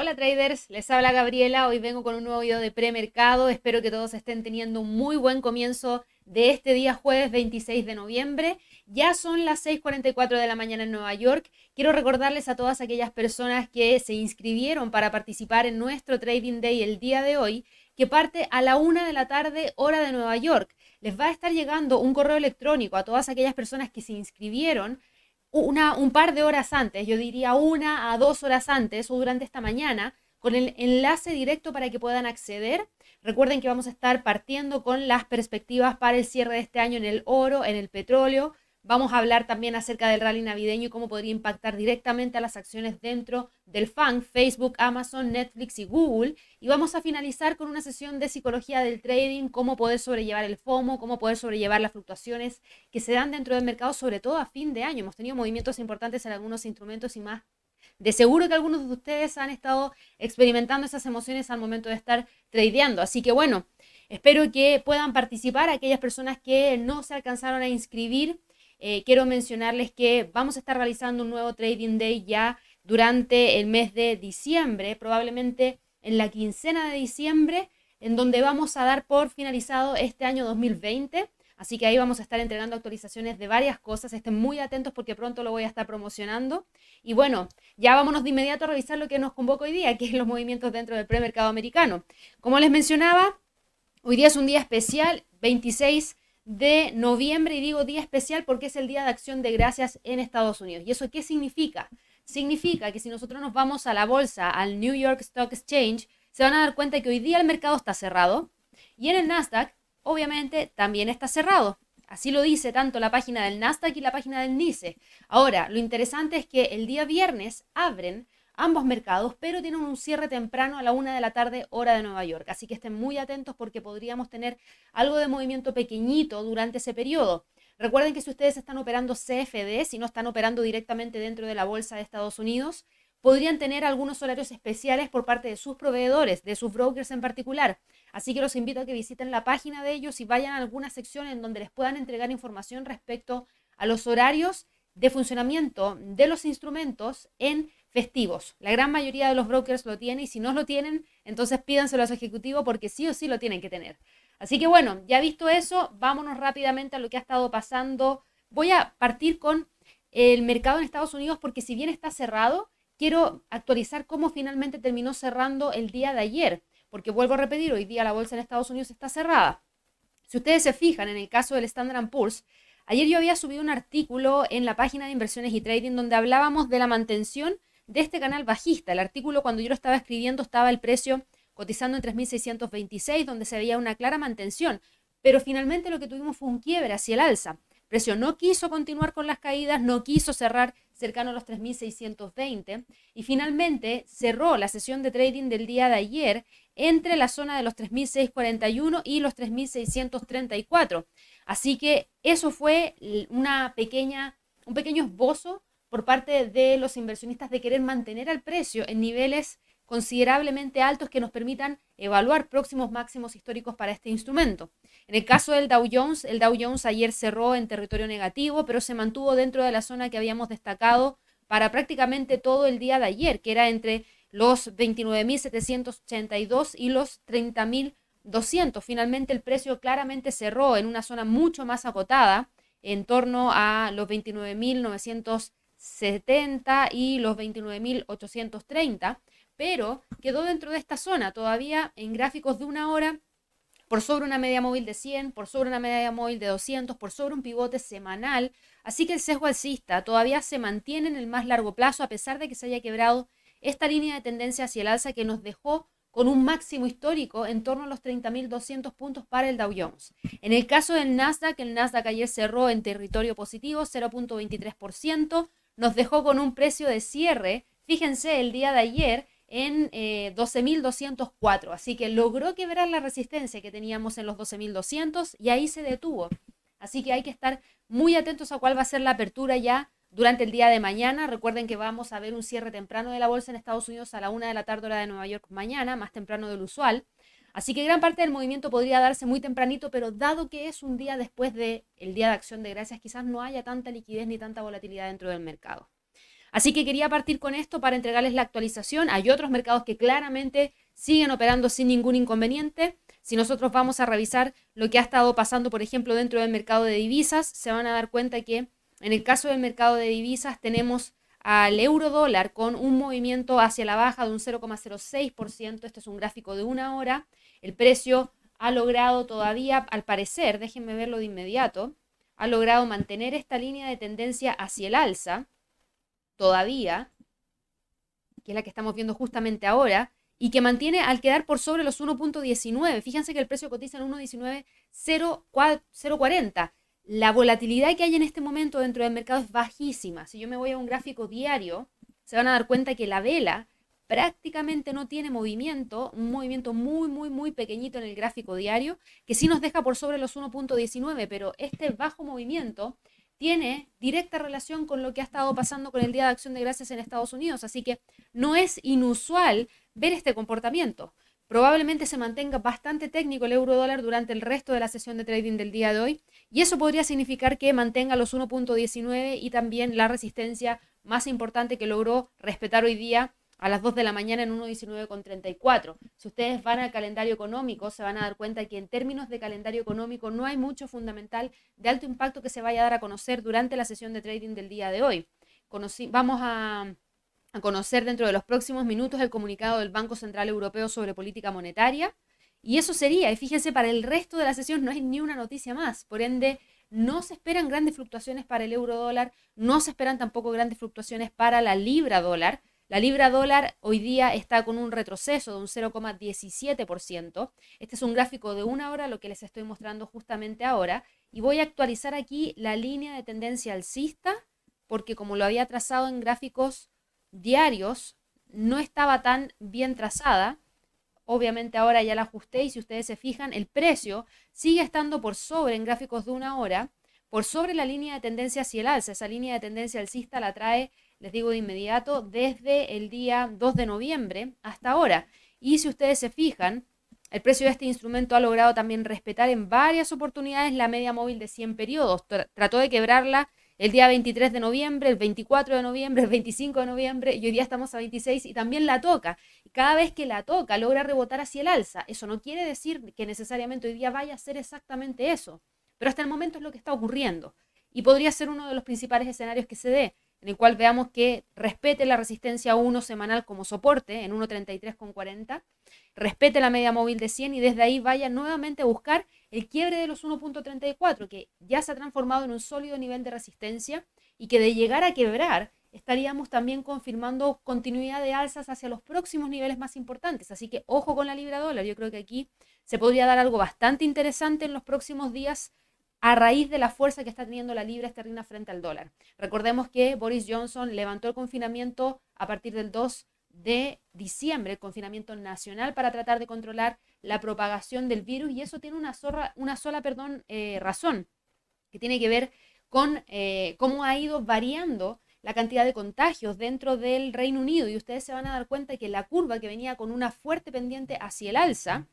Hola traders, les habla Gabriela. Hoy vengo con un nuevo video de premercado. Espero que todos estén teniendo un muy buen comienzo de este día jueves 26 de noviembre. Ya son las 6:44 de la mañana en Nueva York. Quiero recordarles a todas aquellas personas que se inscribieron para participar en nuestro Trading Day el día de hoy, que parte a la una de la tarde, hora de Nueva York. Les va a estar llegando un correo electrónico a todas aquellas personas que se inscribieron una, un par de horas antes, yo diría una a dos horas antes o durante esta mañana, con el enlace directo para que puedan acceder. Recuerden que vamos a estar partiendo con las perspectivas para el cierre de este año en el oro, en el petróleo, Vamos a hablar también acerca del rally navideño y cómo podría impactar directamente a las acciones dentro del FAN, Facebook, Amazon, Netflix y Google. Y vamos a finalizar con una sesión de psicología del trading, cómo poder sobrellevar el FOMO, cómo poder sobrellevar las fluctuaciones que se dan dentro del mercado, sobre todo a fin de año. Hemos tenido movimientos importantes en algunos instrumentos y más. De seguro que algunos de ustedes han estado experimentando esas emociones al momento de estar tradeando. Así que bueno, espero que puedan participar aquellas personas que no se alcanzaron a inscribir eh, quiero mencionarles que vamos a estar realizando un nuevo Trading Day ya durante el mes de diciembre, probablemente en la quincena de diciembre, en donde vamos a dar por finalizado este año 2020. Así que ahí vamos a estar entregando actualizaciones de varias cosas. Estén muy atentos porque pronto lo voy a estar promocionando. Y bueno, ya vámonos de inmediato a revisar lo que nos convoca hoy día, que es los movimientos dentro del premercado americano. Como les mencionaba, hoy día es un día especial, 26 de noviembre y digo día especial porque es el Día de Acción de Gracias en Estados Unidos. ¿Y eso qué significa? Significa que si nosotros nos vamos a la bolsa, al New York Stock Exchange, se van a dar cuenta que hoy día el mercado está cerrado y en el Nasdaq, obviamente, también está cerrado. Así lo dice tanto la página del Nasdaq y la página del NICE. Ahora, lo interesante es que el día viernes abren ambos mercados, pero tienen un cierre temprano a la una de la tarde, hora de Nueva York. Así que estén muy atentos porque podríamos tener algo de movimiento pequeñito durante ese periodo. Recuerden que si ustedes están operando CFD, si no están operando directamente dentro de la bolsa de Estados Unidos, podrían tener algunos horarios especiales por parte de sus proveedores, de sus brokers en particular. Así que los invito a que visiten la página de ellos y vayan a alguna sección en donde les puedan entregar información respecto a los horarios de funcionamiento de los instrumentos en festivos. La gran mayoría de los brokers lo tienen y si no lo tienen, entonces pídanselo a su ejecutivo porque sí o sí lo tienen que tener. Así que bueno, ya visto eso, vámonos rápidamente a lo que ha estado pasando. Voy a partir con el mercado en Estados Unidos porque si bien está cerrado, quiero actualizar cómo finalmente terminó cerrando el día de ayer, porque vuelvo a repetir, hoy día la bolsa en Estados Unidos está cerrada. Si ustedes se fijan en el caso del Standard Poor's, ayer yo había subido un artículo en la página de inversiones y trading donde hablábamos de la mantención de este canal bajista. El artículo cuando yo lo estaba escribiendo estaba el precio cotizando en 3.626, donde se veía una clara mantención, pero finalmente lo que tuvimos fue un quiebre hacia el alza. El precio no quiso continuar con las caídas, no quiso cerrar cercano a los 3.620 y finalmente cerró la sesión de trading del día de ayer entre la zona de los 3.641 y los 3.634. Así que eso fue una pequeña, un pequeño esbozo por parte de los inversionistas de querer mantener el precio en niveles considerablemente altos que nos permitan evaluar próximos máximos históricos para este instrumento. En el caso del Dow Jones, el Dow Jones ayer cerró en territorio negativo, pero se mantuvo dentro de la zona que habíamos destacado para prácticamente todo el día de ayer, que era entre los 29.782 y los 30.200. Finalmente el precio claramente cerró en una zona mucho más acotada, en torno a los 29.900 70 y los 29.830, pero quedó dentro de esta zona todavía en gráficos de una hora por sobre una media móvil de 100, por sobre una media móvil de 200, por sobre un pivote semanal. Así que el sesgo alcista todavía se mantiene en el más largo plazo a pesar de que se haya quebrado esta línea de tendencia hacia el alza que nos dejó con un máximo histórico en torno a los 30.200 puntos para el Dow Jones. En el caso del Nasdaq, el Nasdaq ayer cerró en territorio positivo, 0.23%, nos dejó con un precio de cierre, fíjense, el día de ayer en 12.204. Eh, Así que logró quebrar la resistencia que teníamos en los 12.200 y ahí se detuvo. Así que hay que estar muy atentos a cuál va a ser la apertura ya durante el día de mañana. Recuerden que vamos a ver un cierre temprano de la bolsa en Estados Unidos a la una de la tarde hora de Nueva York mañana, más temprano del usual. Así que gran parte del movimiento podría darse muy tempranito, pero dado que es un día después del Día de Acción de Gracias, quizás no haya tanta liquidez ni tanta volatilidad dentro del mercado. Así que quería partir con esto para entregarles la actualización. Hay otros mercados que claramente siguen operando sin ningún inconveniente. Si nosotros vamos a revisar lo que ha estado pasando, por ejemplo, dentro del mercado de divisas, se van a dar cuenta que en el caso del mercado de divisas tenemos al euro dólar con un movimiento hacia la baja de un 0,06%. Este es un gráfico de una hora. El precio ha logrado todavía, al parecer, déjenme verlo de inmediato, ha logrado mantener esta línea de tendencia hacia el alza, todavía, que es la que estamos viendo justamente ahora, y que mantiene al quedar por sobre los 1.19. Fíjense que el precio cotiza en 1.19.040. La volatilidad que hay en este momento dentro del mercado es bajísima. Si yo me voy a un gráfico diario, se van a dar cuenta que la vela prácticamente no tiene movimiento, un movimiento muy, muy, muy pequeñito en el gráfico diario, que sí nos deja por sobre los 1.19, pero este bajo movimiento tiene directa relación con lo que ha estado pasando con el Día de Acción de Gracias en Estados Unidos, así que no es inusual ver este comportamiento. Probablemente se mantenga bastante técnico el euro dólar durante el resto de la sesión de trading del día de hoy y eso podría significar que mantenga los 1.19 y también la resistencia más importante que logró respetar hoy día a las 2 de la mañana en 1.19,34. Si ustedes van al calendario económico, se van a dar cuenta que en términos de calendario económico no hay mucho fundamental de alto impacto que se vaya a dar a conocer durante la sesión de trading del día de hoy. vamos a, a conocer dentro de los próximos minutos el comunicado del Banco Central Europeo sobre política monetaria. Y eso sería, y fíjense, para el resto de la sesión no hay ni una noticia más. Por ende, no se esperan grandes fluctuaciones para el euro dólar, no se esperan tampoco grandes fluctuaciones para la libra dólar. La libra dólar hoy día está con un retroceso de un 0,17%. Este es un gráfico de una hora, lo que les estoy mostrando justamente ahora. Y voy a actualizar aquí la línea de tendencia alcista, porque como lo había trazado en gráficos diarios, no estaba tan bien trazada. Obviamente ahora ya la ajusté y si ustedes se fijan, el precio sigue estando por sobre en gráficos de una hora, por sobre la línea de tendencia hacia el alza. Esa línea de tendencia alcista la trae les digo de inmediato, desde el día 2 de noviembre hasta ahora. Y si ustedes se fijan, el precio de este instrumento ha logrado también respetar en varias oportunidades la media móvil de 100 periodos. Trató de quebrarla el día 23 de noviembre, el 24 de noviembre, el 25 de noviembre y hoy día estamos a 26 y también la toca. Cada vez que la toca logra rebotar hacia el alza. Eso no quiere decir que necesariamente hoy día vaya a ser exactamente eso, pero hasta el momento es lo que está ocurriendo y podría ser uno de los principales escenarios que se dé en el cual veamos que respete la resistencia 1 semanal como soporte en 1.33,40, respete la media móvil de 100 y desde ahí vaya nuevamente a buscar el quiebre de los 1.34, que ya se ha transformado en un sólido nivel de resistencia y que de llegar a quebrar estaríamos también confirmando continuidad de alzas hacia los próximos niveles más importantes. Así que ojo con la libra dólar. Yo creo que aquí se podría dar algo bastante interesante en los próximos días a raíz de la fuerza que está teniendo la libra esterlina frente al dólar. Recordemos que Boris Johnson levantó el confinamiento a partir del 2 de diciembre, el confinamiento nacional para tratar de controlar la propagación del virus y eso tiene una, sola eh, razón, que tiene que ver con eh, cómo ha ido variando la cantidad de contagios dentro del Reino Unido y ustedes se van a dar cuenta que la curva que venía con una fuerte pendiente hacia el alza,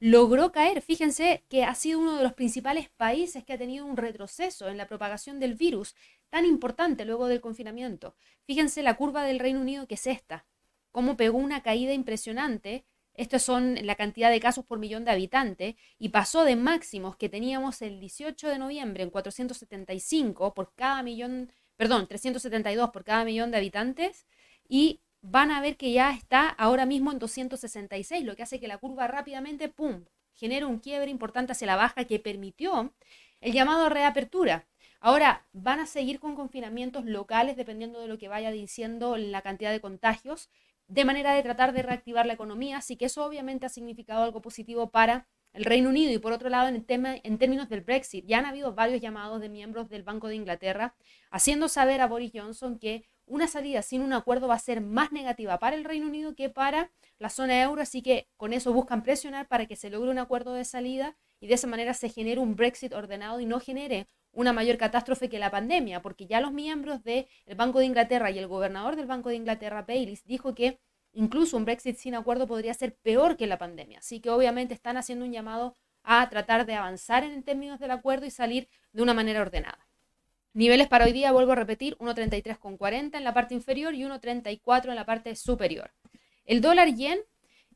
logró caer. Fíjense que ha sido uno de los principales países que ha tenido un retroceso en la propagación del virus tan importante luego del confinamiento. Fíjense la curva del Reino Unido que es esta, cómo pegó una caída impresionante. Estos son la cantidad de casos por millón de habitantes y pasó de máximos que teníamos el 18 de noviembre en 475 por cada millón, perdón, 372 por cada millón de habitantes y van a ver que ya está ahora mismo en 266, lo que hace que la curva rápidamente, ¡pum!, genere un quiebre importante hacia la baja que permitió el llamado a reapertura. Ahora, van a seguir con confinamientos locales dependiendo de lo que vaya diciendo la cantidad de contagios, de manera de tratar de reactivar la economía, así que eso obviamente ha significado algo positivo para el Reino Unido y por otro lado en, el tema, en términos del Brexit, ya han habido varios llamados de miembros del Banco de Inglaterra haciendo saber a Boris Johnson que una salida sin un acuerdo va a ser más negativa para el Reino Unido que para la zona euro, así que con eso buscan presionar para que se logre un acuerdo de salida y de esa manera se genere un Brexit ordenado y no genere una mayor catástrofe que la pandemia, porque ya los miembros del Banco de Inglaterra y el gobernador del Banco de Inglaterra, Baylis, dijo que incluso un Brexit sin acuerdo podría ser peor que la pandemia. Así que obviamente están haciendo un llamado a tratar de avanzar en términos del acuerdo y salir de una manera ordenada. Niveles para hoy día, vuelvo a repetir, 1.33,40 en la parte inferior y 1.34 en la parte superior. El dólar yen,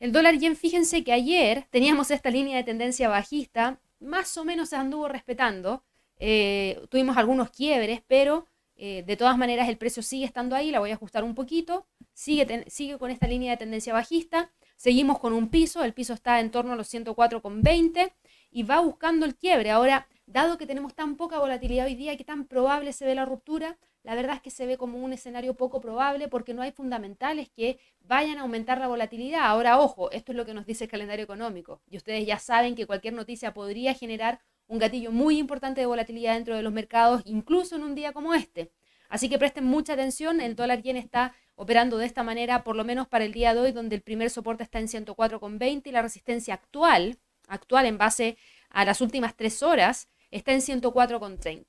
el dólar yen, fíjense que ayer teníamos esta línea de tendencia bajista, más o menos se anduvo respetando, eh, tuvimos algunos quiebres, pero eh, de todas maneras el precio sigue estando ahí, la voy a ajustar un poquito, sigue, sigue con esta línea de tendencia bajista, seguimos con un piso, el piso está en torno a los 104,20 y va buscando el quiebre. Ahora, dado que tenemos tan poca volatilidad hoy día y que tan probable se ve la ruptura, la verdad es que se ve como un escenario poco probable porque no hay fundamentales que vayan a aumentar la volatilidad. Ahora, ojo, esto es lo que nos dice el calendario económico y ustedes ya saben que cualquier noticia podría generar un gatillo muy importante de volatilidad dentro de los mercados, incluso en un día como este. Así que presten mucha atención, el dólar yen está operando de esta manera, por lo menos para el día de hoy, donde el primer soporte está en 104,20 y la resistencia actual actual en base a las últimas tres horas está en 104,30.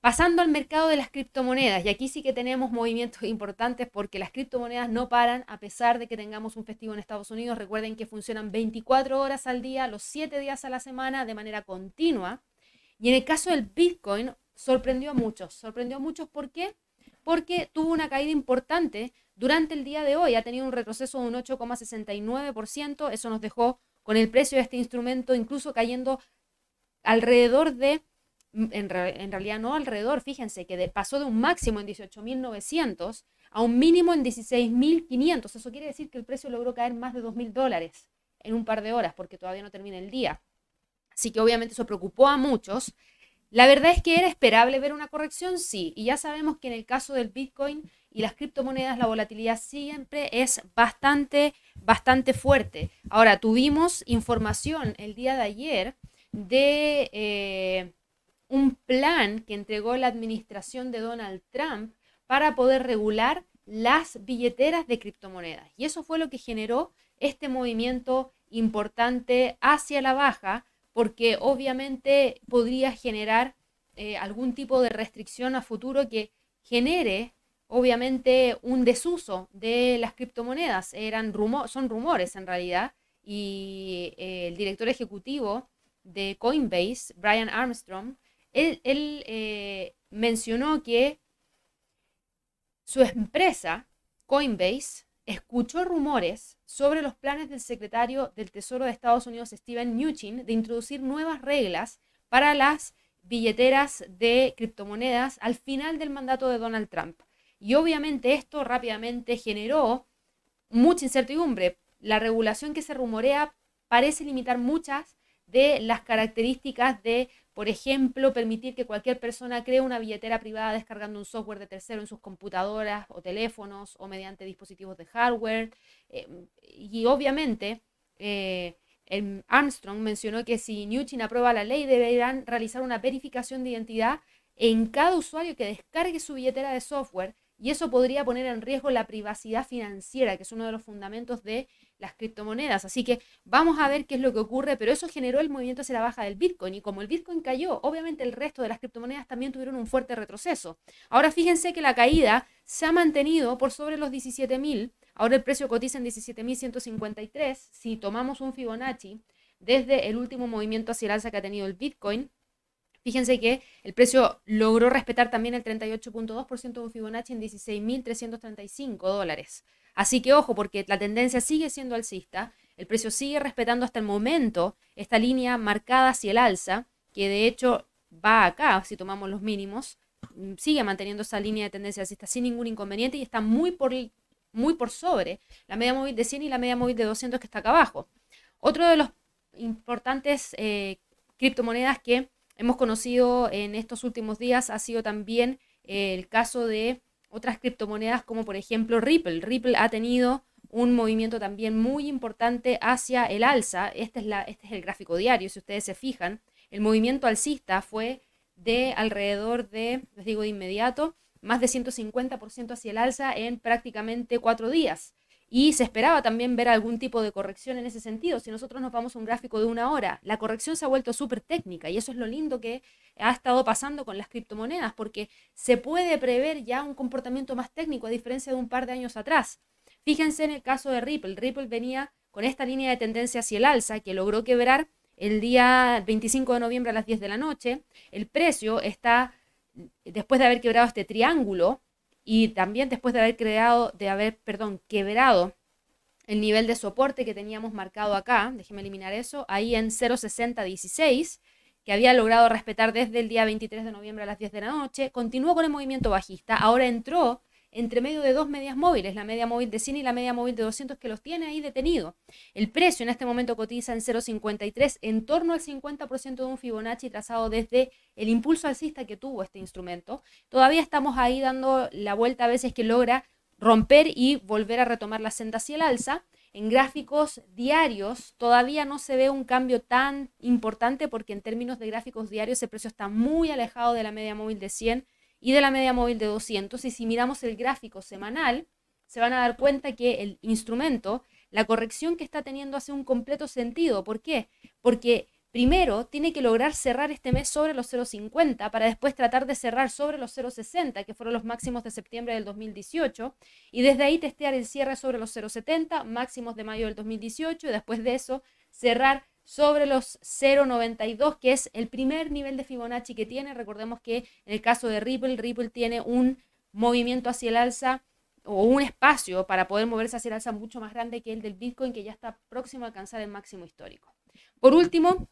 Pasando al mercado de las criptomonedas, y aquí sí que tenemos movimientos importantes porque las criptomonedas no paran a pesar de que tengamos un festivo en Estados Unidos. Recuerden que funcionan 24 horas al día, los 7 días a la semana, de manera continua. Y en el caso del Bitcoin, sorprendió a muchos. Sorprendió a muchos, ¿por qué? Porque tuvo una caída importante durante el día de hoy. Ha tenido un retroceso de un 8,69%. Eso nos dejó con el precio de este instrumento incluso cayendo alrededor de, mm, en, realidad no alrededor, fíjense que pasó de un máximo en 18.900 a un mínimo en 16.500. Eso quiere decir que el precio logró caer más de 2.000 dólares en un par de horas porque todavía no termina el día. Así que obviamente eso preocupó a muchos. La verdad es que era esperable ver una corrección, sí, y ya sabemos que en el caso del Bitcoin y las criptomonedas la volatilidad siempre es bastante, bastante fuerte. Ahora, tuvimos información el día de ayer de eh, un plan que entregó la administración de Donald Trump para poder regular las billeteras de criptomonedas. Y eso fue lo que generó este movimiento importante hacia la baja, porque obviamente podría generar eh, algún tipo de restricción a futuro que genere obviamente un desuso de las criptomonedas. Eran son rumores en realidad. Y eh, el director ejecutivo de Coinbase, Brian Armstrong, él, eh, mencionó que su empresa, Coinbase, escuchó rumores sobre los planes del secretario del Tesoro de Estados Unidos, Steven Mnuchin, de introducir nuevas reglas para las billeteras de criptomonedas al final del mandato de Donald Trump. Y obviamente esto rápidamente generó mucha incertidumbre. La regulación que se rumorea parece limitar muchas de las características de, por ejemplo, permitir que cualquier persona cree una billetera privada descargando un software de tercero en sus computadoras o teléfonos o mediante dispositivos de hardware. Eh, y obviamente, eh, Armstrong mencionó que si Newton aprueba la ley, deberán realizar una verificación de identidad en cada usuario que descargue su billetera de software y eso podría poner en riesgo la privacidad financiera, que es uno de los fundamentos de las criptomonedas. Así que vamos a ver qué es lo que ocurre, pero eso generó el movimiento hacia la baja del Bitcoin. Y como el Bitcoin cayó, obviamente el resto de las criptomonedas también tuvieron un fuerte retroceso. Ahora fíjense que la caída se ha mantenido por sobre los 17.000. Ahora el precio cotiza en 17.153. Si tomamos un Fibonacci desde el último movimiento hacia el alza que ha tenido el Bitcoin, Fíjense que el precio logró respetar también el 38.2% de un Fibonacci en 16.335 dólares. Así que ojo, porque la tendencia sigue siendo alcista, el precio sigue respetando hasta el momento esta línea marcada hacia el alza, que de hecho va acá, si tomamos los mínimos, mm, sigue manteniendo esa línea de tendencia alcista sin ningún inconveniente y está muy por, muy por sobre la media móvil de 100 y la media móvil de 200 que está acá abajo. Otro de los importantes eh, criptomonedas que hemos conocido en estos últimos días ha sido también eh, el caso de otras criptomonedas como por ejemplo Ripple. Ripple ha tenido un movimiento también muy importante hacia el alza. Este es, la, este es el gráfico diario, si ustedes se fijan. El movimiento alcista fue de alrededor de, les digo de inmediato, más de 150% hacia el alza en prácticamente cuatro días. Y se esperaba también ver algún tipo de corrección en ese sentido. Si nosotros nos vamos a un gráfico de una hora, la corrección se ha vuelto súper técnica y eso es lo lindo que ha estado pasando con las criptomonedas, porque se puede prever ya un comportamiento más técnico a diferencia de un par de años atrás. Fíjense en el caso de Ripple. Ripple venía con esta línea de tendencia hacia el alza que logró quebrar el día 25 de noviembre a las 10 de la noche. El precio está después de haber quebrado este triángulo y también después de haber creado, de haber, perdón, quebrado el nivel de soporte que teníamos marcado acá, déjeme eliminar eso, ahí en 0.6016, que había logrado respetar desde el día 23 de noviembre a las 10 de la noche, continuó con el movimiento bajista, ahora entró entre medio de dos medias móviles, la media móvil de 100 y la media móvil de 200 que los tiene ahí detenido. El precio en este momento cotiza en 0,53, en torno al 50% de un Fibonacci trazado desde el impulso alcista que tuvo este instrumento. Todavía estamos ahí dando la vuelta a veces que logra romper y volver a retomar la senda hacia el alza. En gráficos diarios todavía no se ve un cambio tan importante porque en términos de gráficos diarios el precio está muy alejado de la media móvil de 100 y de la media móvil de 200. Y si miramos el gráfico semanal, se van a dar cuenta que el instrumento, la corrección que está teniendo hace un completo sentido. ¿Por qué? Porque primero tiene que lograr cerrar este mes sobre los 0,50 para después tratar de cerrar sobre los 0,60, que fueron los máximos de septiembre del 2018, y desde ahí testear el cierre sobre los 0,70, máximos de mayo del 2018, y después de eso cerrar sobre los 0,92, que es el primer nivel de Fibonacci que tiene. Recordemos que en el caso de Ripple, Ripple tiene un movimiento hacia el alza o un espacio para poder moverse hacia el alza mucho más grande que el del Bitcoin, que ya está próximo a alcanzar el máximo histórico. Por último,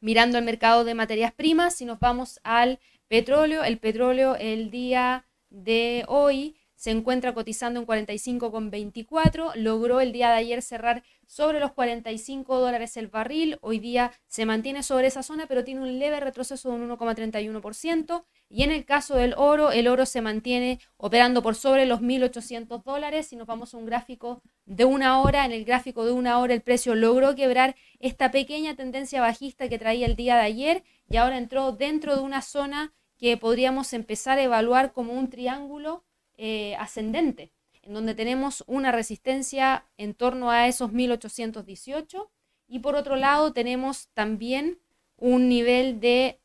mirando el mercado de materias primas, si nos vamos al petróleo, el petróleo el día de hoy se encuentra cotizando en 45,24, logró el día de ayer cerrar sobre los 45 dólares el barril, hoy día se mantiene sobre esa zona, pero tiene un leve retroceso de un 1,31%, y en el caso del oro, el oro se mantiene operando por sobre los 1.800 dólares, si nos vamos a un gráfico de una hora, en el gráfico de una hora el precio logró quebrar esta pequeña tendencia bajista que traía el día de ayer, y ahora entró dentro de una zona que podríamos empezar a evaluar como un triángulo eh, ascendente, en donde tenemos una resistencia en torno a esos 1818 y por otro lado tenemos también un nivel de,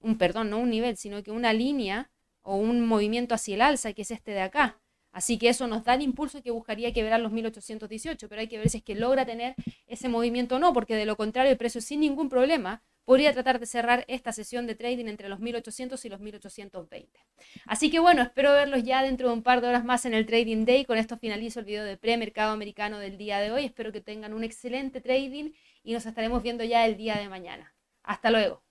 un perdón, no un nivel, sino que una línea o un movimiento hacia el alza, que es este de acá. Así que eso nos da el impulso que buscaría quebrar los 1818, pero hay que ver si es que logra tener ese movimiento o no, porque de lo contrario el precio sin ningún problema podría tratar de cerrar esta sesión de trading entre los 1800 y los 1820. Así que bueno, espero verlos ya dentro de un par de horas más en el Trading Day. Con esto finalizo el video de premercado americano del día de hoy. Espero que tengan un excelente trading y nos estaremos viendo ya el día de mañana. Hasta luego.